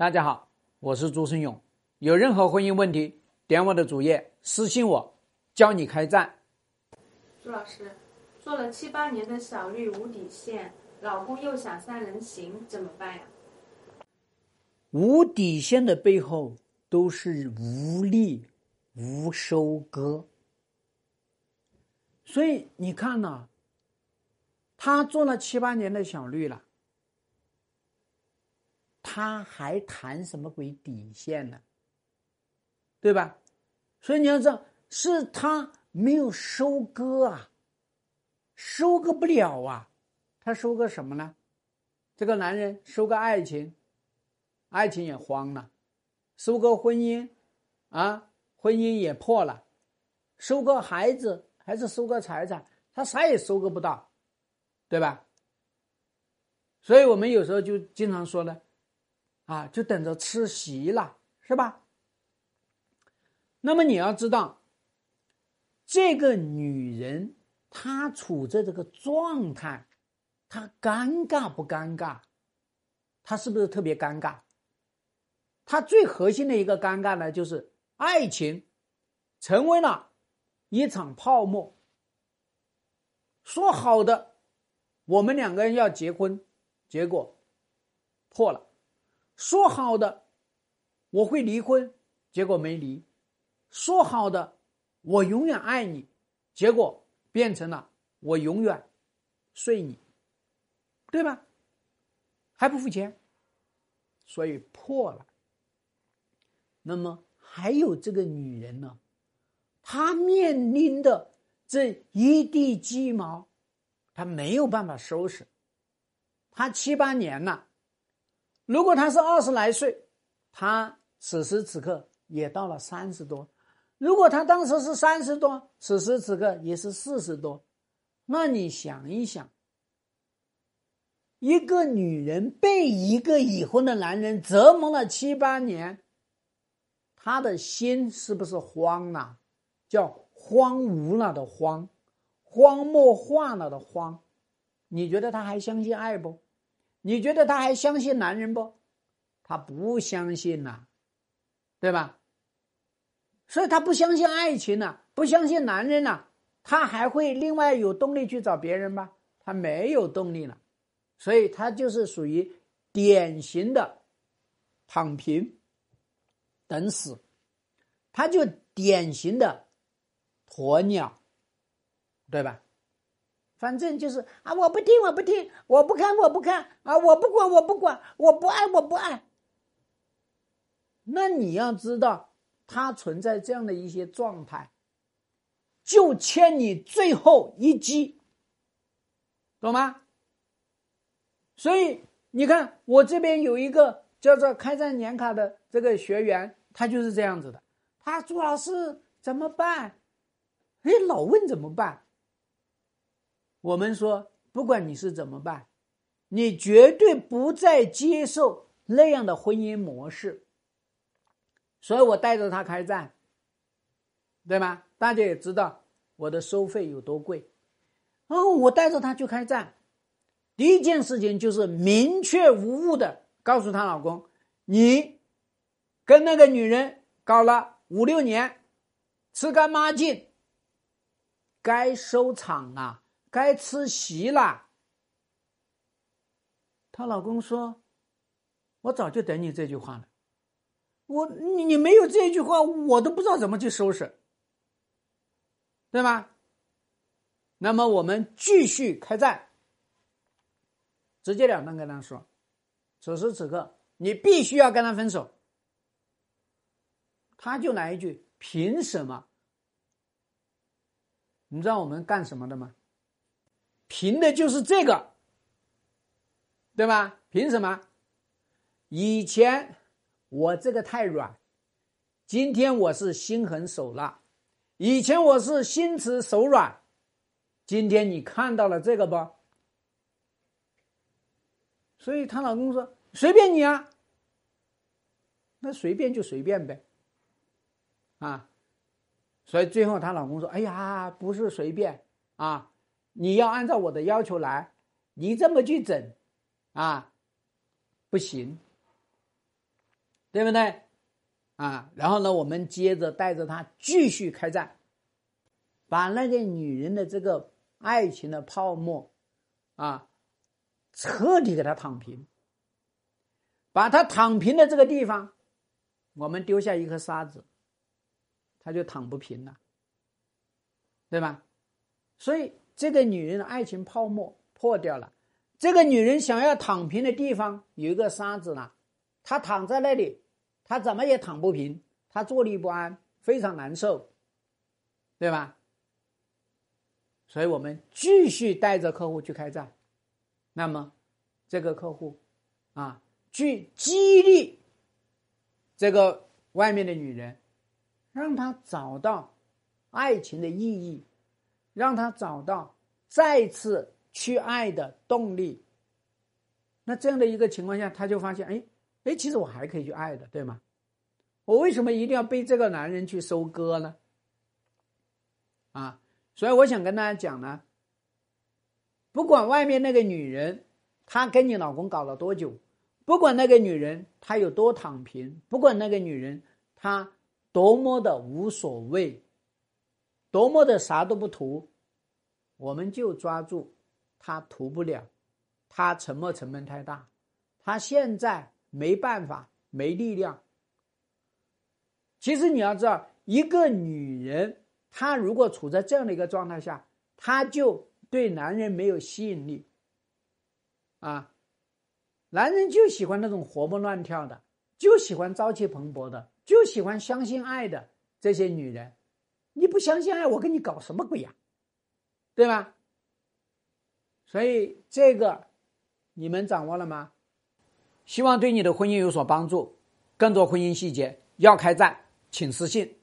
大家好，我是朱生勇。有任何婚姻问题，点我的主页私信我，教你开战。朱老师，做了七八年的小绿无底线，老公又想三人行，怎么办呀？无底线的背后都是无力、无收割。所以你看呐，他做了七八年的小绿了。他还谈什么鬼底线呢？对吧？所以你要知道，是他没有收割啊，收割不了啊。他收割什么呢？这个男人收割爱情，爱情也荒了；收割婚姻，啊，婚姻也破了；收割孩子，还是收割财产，他啥也收割不到，对吧？所以我们有时候就经常说呢。啊，就等着吃席了，是吧？那么你要知道，这个女人她处在这个状态，她尴尬不尴尬？她是不是特别尴尬？她最核心的一个尴尬呢，就是爱情成为了一场泡沫。说好的，我们两个人要结婚，结果破了。说好的我会离婚，结果没离；说好的我永远爱你，结果变成了我永远睡你，对吧？还不付钱，所以破了。那么还有这个女人呢？她面临的这一地鸡毛，她没有办法收拾。她七八年了。如果他是二十来岁，他此时此刻也到了三十多；如果他当时是三十多，此时此刻也是四十多。那你想一想，一个女人被一个已婚的男人折磨了七八年，她的心是不是慌了？叫荒芜了的荒，荒漠化了的荒。你觉得她还相信爱不？你觉得他还相信男人不？他不相信呐，对吧？所以他不相信爱情了，不相信男人了，他还会另外有动力去找别人吗？他没有动力了，所以他就是属于典型的躺平等死，他就典型的鸵鸟，对吧？反正就是啊，我不听，我不听，我不看，我不看啊，我不管，我不管，我不爱，我不爱。那你要知道，他存在这样的一些状态，就欠你最后一击，懂吗？所以你看，我这边有一个叫做开战年卡的这个学员，他就是这样子的。他朱老师怎么办？哎，老问怎么办？我们说，不管你是怎么办，你绝对不再接受那样的婚姻模式。所以我带着他开战，对吗？大家也知道我的收费有多贵。哦，我带着他去开战，第一件事情就是明确无误的告诉她老公：“你跟那个女人搞了五六年，吃干抹净，该收场了。”该吃席了。她老公说：“我早就等你这句话了。我你你没有这句话，我都不知道怎么去收拾，对吗？那么我们继续开战，直截了当跟他说：此时此刻，你必须要跟他分手。他就来一句：凭什么？你知道我们干什么的吗？”凭的就是这个，对吧？凭什么？以前我这个太软，今天我是心狠手辣；以前我是心慈手软，今天你看到了这个不？所以她老公说：“随便你啊，那随便就随便呗。”啊，所以最后她老公说：“哎呀，不是随便啊。”你要按照我的要求来，你这么去整，啊，不行。对不对？啊，然后呢，我们接着带着他继续开战，把那个女人的这个爱情的泡沫，啊，彻底给他躺平。把他躺平的这个地方，我们丢下一颗沙子，他就躺不平了，对吧？所以这个女人的爱情泡沫破掉了。这个女人想要躺平的地方有一个沙子呢，她躺在那里，她怎么也躺不平，她坐立不安，非常难受，对吧？所以我们继续带着客户去开战，那么这个客户啊，去激励这个外面的女人，让她找到爱情的意义，让他找到再次。去爱的动力，那这样的一个情况下，他就发现，哎，哎，其实我还可以去爱的，对吗？我为什么一定要被这个男人去收割呢？啊，所以我想跟大家讲呢，不管外面那个女人她跟你老公搞了多久，不管那个女人她有多躺平，不管那个女人她多么的无所谓，多么的啥都不图，我们就抓住。他图不了，他沉没成本太大，他现在没办法，没力量。其实你要知道，一个女人，她如果处在这样的一个状态下，她就对男人没有吸引力。啊，男人就喜欢那种活蹦乱跳的，就喜欢朝气蓬勃的，就喜欢相信爱的这些女人。你不相信爱，我跟你搞什么鬼呀？对吧？所以这个你们掌握了吗？希望对你的婚姻有所帮助。更多婚姻细节要开战，请私信。